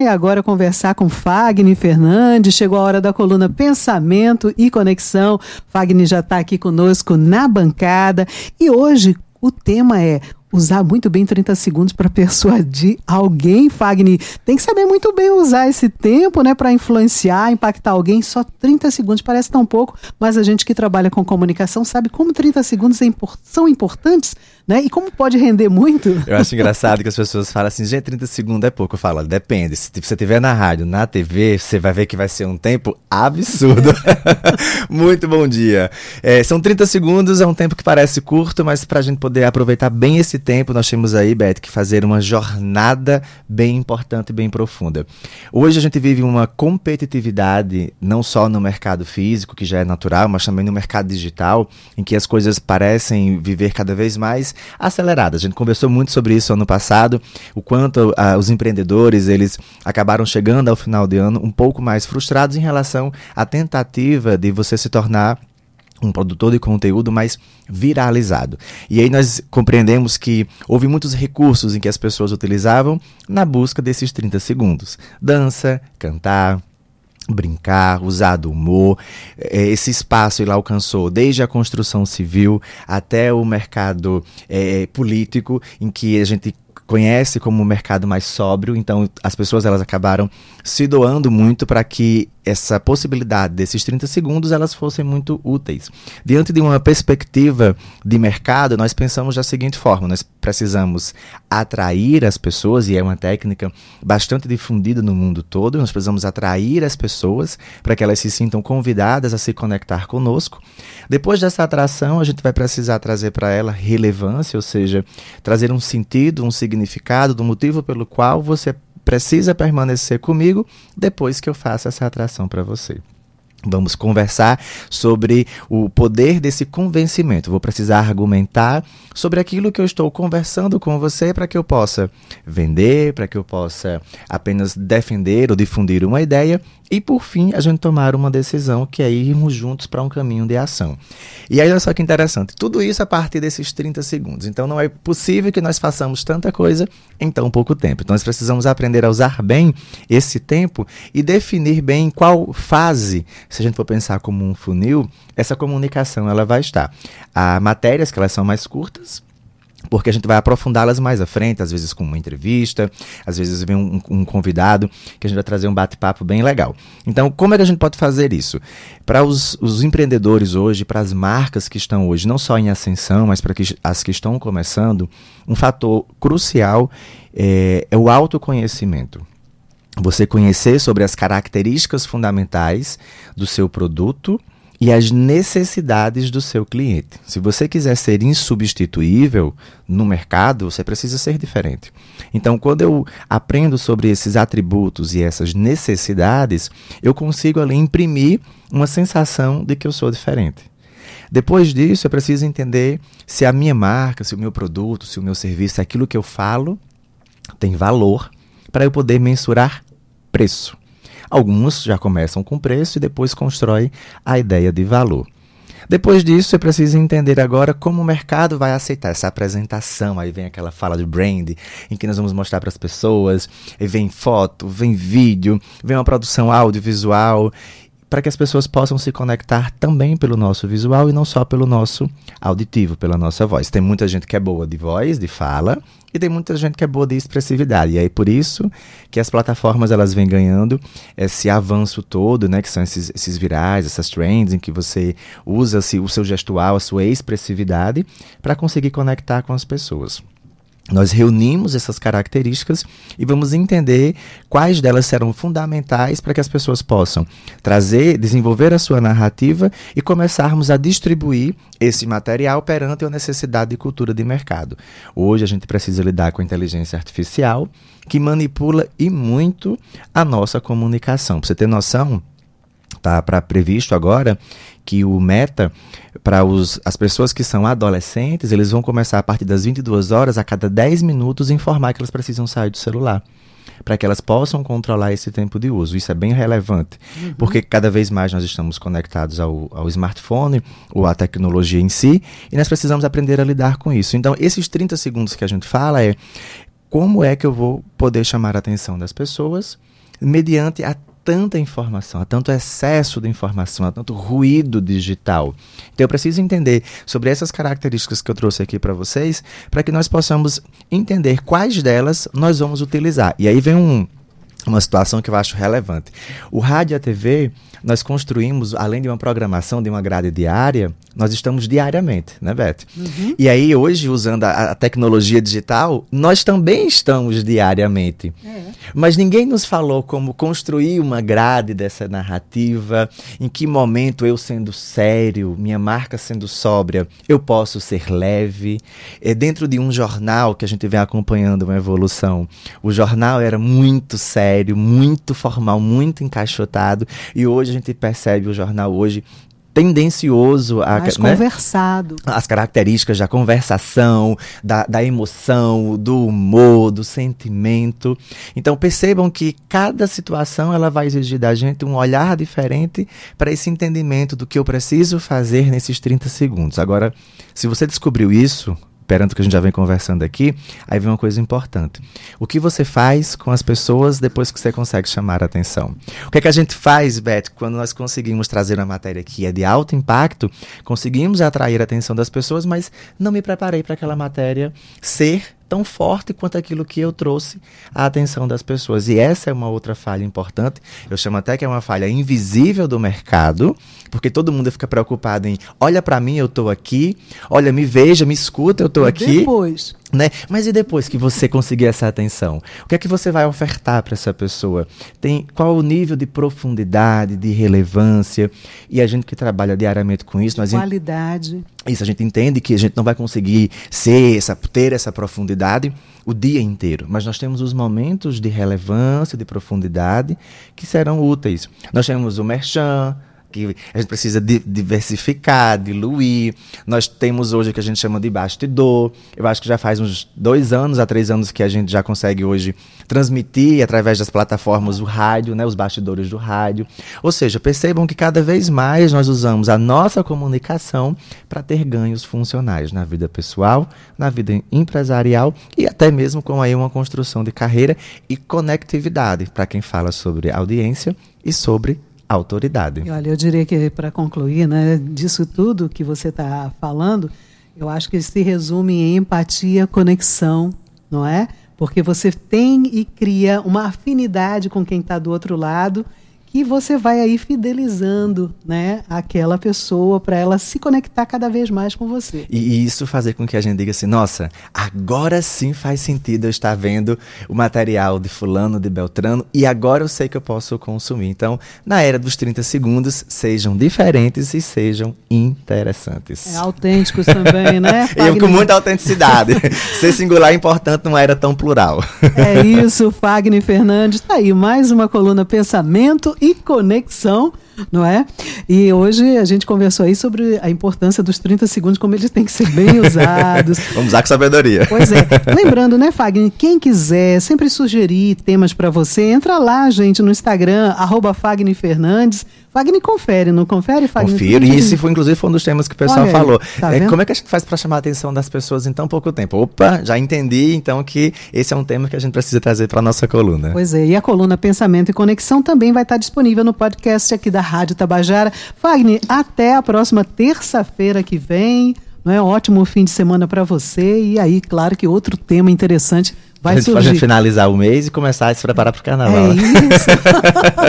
E agora conversar com Fagner Fernandes. Chegou a hora da coluna Pensamento e Conexão. Fagner já está aqui conosco na bancada. E hoje o tema é usar muito bem 30 segundos para persuadir alguém, Fagner. Tem que saber muito bem usar esse tempo, né, para influenciar, impactar alguém. Só 30 segundos parece tão pouco, mas a gente que trabalha com comunicação sabe como 30 segundos é são importantes, né? E como pode render muito. Eu acho engraçado que as pessoas falam assim, gente, 30 segundos é pouco. Eu falo, depende. Se você estiver na rádio, na TV, você vai ver que vai ser um tempo absurdo. muito bom dia. É, são 30 segundos, é um tempo que parece curto, mas para a gente poder aproveitar bem esse tempo, nós temos aí, Beth, que fazer uma jornada bem importante bem profunda. Hoje a gente vive uma competitividade, não só no mercado físico, que já é natural, mas também no mercado digital, em que as coisas parecem viver cada vez mais aceleradas. A gente conversou muito sobre isso ano passado, o quanto uh, os empreendedores, eles acabaram chegando ao final de ano um pouco mais frustrados em relação à tentativa de você se tornar um produtor de conteúdo mais viralizado. E aí nós compreendemos que houve muitos recursos em que as pessoas utilizavam na busca desses 30 segundos. Dança, cantar, brincar, usar do humor. É, esse espaço ele alcançou desde a construção civil até o mercado é, político, em que a gente conhece como um mercado mais sóbrio, então as pessoas elas acabaram se doando muito para que essa possibilidade desses 30 segundos elas fossem muito úteis. Diante de uma perspectiva de mercado, nós pensamos da seguinte forma: nós precisamos atrair as pessoas, e é uma técnica bastante difundida no mundo todo, nós precisamos atrair as pessoas para que elas se sintam convidadas a se conectar conosco. Depois dessa atração, a gente vai precisar trazer para ela relevância, ou seja, trazer um sentido, um do motivo pelo qual você precisa permanecer comigo depois que eu faça essa atração para você. Vamos conversar sobre o poder desse convencimento. Vou precisar argumentar sobre aquilo que eu estou conversando com você para que eu possa vender, para que eu possa apenas defender ou difundir uma ideia e por fim, a gente tomar uma decisão que é irmos juntos para um caminho de ação. E aí, olha só que interessante, tudo isso a partir desses 30 segundos. Então, não é possível que nós façamos tanta coisa em tão pouco tempo. Então, nós precisamos aprender a usar bem esse tempo e definir bem em qual fase, se a gente for pensar como um funil, essa comunicação ela vai estar. Há matérias que elas são mais curtas, porque a gente vai aprofundá-las mais à frente, às vezes com uma entrevista, às vezes vem um, um convidado que a gente vai trazer um bate-papo bem legal. Então, como é que a gente pode fazer isso? Para os, os empreendedores hoje, para as marcas que estão hoje, não só em ascensão, mas para as que estão começando, um fator crucial é, é o autoconhecimento você conhecer sobre as características fundamentais do seu produto e as necessidades do seu cliente. Se você quiser ser insubstituível no mercado, você precisa ser diferente. Então, quando eu aprendo sobre esses atributos e essas necessidades, eu consigo ali imprimir uma sensação de que eu sou diferente. Depois disso, eu preciso entender se a minha marca, se o meu produto, se o meu serviço, aquilo que eu falo tem valor para eu poder mensurar preço. Alguns já começam com preço e depois constroem a ideia de valor. Depois disso, é preciso entender agora como o mercado vai aceitar essa apresentação. Aí vem aquela fala de brand, em que nós vamos mostrar para as pessoas, e vem foto, vem vídeo, vem uma produção audiovisual, para que as pessoas possam se conectar também pelo nosso visual e não só pelo nosso auditivo, pela nossa voz. Tem muita gente que é boa de voz, de fala, e tem muita gente que é boa de expressividade. E aí por isso que as plataformas elas vêm ganhando esse avanço todo, né, que são esses, esses virais, essas trends em que você usa o seu gestual, a sua expressividade para conseguir conectar com as pessoas. Nós reunimos essas características e vamos entender quais delas serão fundamentais para que as pessoas possam trazer, desenvolver a sua narrativa e começarmos a distribuir esse material perante a necessidade de cultura de mercado. Hoje a gente precisa lidar com a inteligência artificial que manipula e muito a nossa comunicação. Para você ter noção, tá para previsto agora que o Meta para as pessoas que são adolescentes, eles vão começar a partir das 22 horas, a cada 10 minutos, informar que elas precisam sair do celular. Para que elas possam controlar esse tempo de uso. Isso é bem relevante, uhum. porque cada vez mais nós estamos conectados ao, ao smartphone ou à tecnologia em si, e nós precisamos aprender a lidar com isso. Então, esses 30 segundos que a gente fala é como é que eu vou poder chamar a atenção das pessoas mediante a tanta informação, há tanto excesso de informação, há tanto ruído digital. Então eu preciso entender sobre essas características que eu trouxe aqui para vocês, para que nós possamos entender quais delas nós vamos utilizar. E aí vem um, uma situação que eu acho relevante. O rádio e a TV, nós construímos, além de uma programação, de uma grade diária, nós estamos diariamente, né, Beth? Uhum. E aí, hoje, usando a, a, tecnologia digital, nós também estamos diariamente. É. Mas ninguém nos falou como construir uma grade dessa narrativa, em que momento eu sendo sério, minha marca sendo sóbria, eu posso ser leve. É dentro de um jornal que a gente vem acompanhando uma evolução. O jornal era muito sério, muito formal, muito encaixotado, e hoje a gente percebe o jornal hoje tendencioso a mais né? conversado. As características da conversação da, da emoção do humor do sentimento. Então percebam que cada situação ela vai exigir da gente um olhar diferente para esse entendimento do que eu preciso fazer nesses 30 segundos. Agora se você descobriu isso perante o que a gente já vem conversando aqui, aí vem uma coisa importante. O que você faz com as pessoas depois que você consegue chamar a atenção? O que é que a gente faz, Beth, quando nós conseguimos trazer uma matéria que é de alto impacto, conseguimos atrair a atenção das pessoas, mas não me preparei para aquela matéria ser tão forte quanto aquilo que eu trouxe à atenção das pessoas. E essa é uma outra falha importante. Eu chamo até que é uma falha invisível do mercado, porque todo mundo fica preocupado em, olha para mim, eu estou aqui, olha, me veja, me escuta, eu estou aqui. Depois. Né? Mas e depois que você conseguir essa atenção? O que é que você vai ofertar para essa pessoa? Tem qual o nível de profundidade, de relevância? E a gente que trabalha diariamente com isso, nós qualidade. Isso a gente entende que a gente não vai conseguir ser essa, ter essa profundidade o dia inteiro, mas nós temos os momentos de relevância, de profundidade que serão úteis. Nós temos o merchan, que a gente precisa diversificar, diluir. Nós temos hoje o que a gente chama de bastidor. Eu acho que já faz uns dois anos a três anos que a gente já consegue hoje transmitir através das plataformas o rádio, né, os bastidores do rádio. Ou seja, percebam que cada vez mais nós usamos a nossa comunicação para ter ganhos funcionais na vida pessoal, na vida empresarial e até mesmo com aí uma construção de carreira e conectividade para quem fala sobre audiência e sobre autoridade. E olha, eu diria que para concluir, né, disso tudo que você está falando, eu acho que se resume em empatia, conexão, não é? Porque você tem e cria uma afinidade com quem está do outro lado que você vai aí fidelizando, né, aquela pessoa para ela se conectar cada vez mais com você. E, isso fazer com que a gente diga assim, nossa, agora sim faz sentido eu estar vendo o material de fulano, de Beltrano, e agora eu sei que eu posso consumir. Então, na era dos 30 segundos, sejam diferentes e sejam interessantes. É, autênticos também, né? e com muita autenticidade. Ser singular é importante numa era tão plural. É isso, Fagner Fernandes. Tá aí, mais uma coluna Pensamento e conexão, não é? E hoje a gente conversou aí sobre a importância dos 30 segundos, como eles têm que ser bem usados. Vamos usar com sabedoria. Pois é. Lembrando, né, Fagner, quem quiser sempre sugerir temas para você, entra lá, gente, no Instagram, arroba Fagner Fernandes. Fagner confere, não confere, Fagner? Confiro, e esse foi, inclusive, foi um dos temas que o pessoal Olha, falou. Tá é, como é que a gente faz para chamar a atenção das pessoas em tão pouco tempo? Opa, já entendi, então, que esse é um tema que a gente precisa trazer para nossa coluna. Pois é, e a coluna Pensamento e Conexão também vai estar disponível no podcast aqui da Rádio Tabajara. Fagner, até a próxima terça-feira que vem. Não é? Ótimo fim de semana para você. E aí, claro que outro tema interessante vai a gente, surgir. A gente finalizar o mês e começar a se preparar para o carnaval. É isso.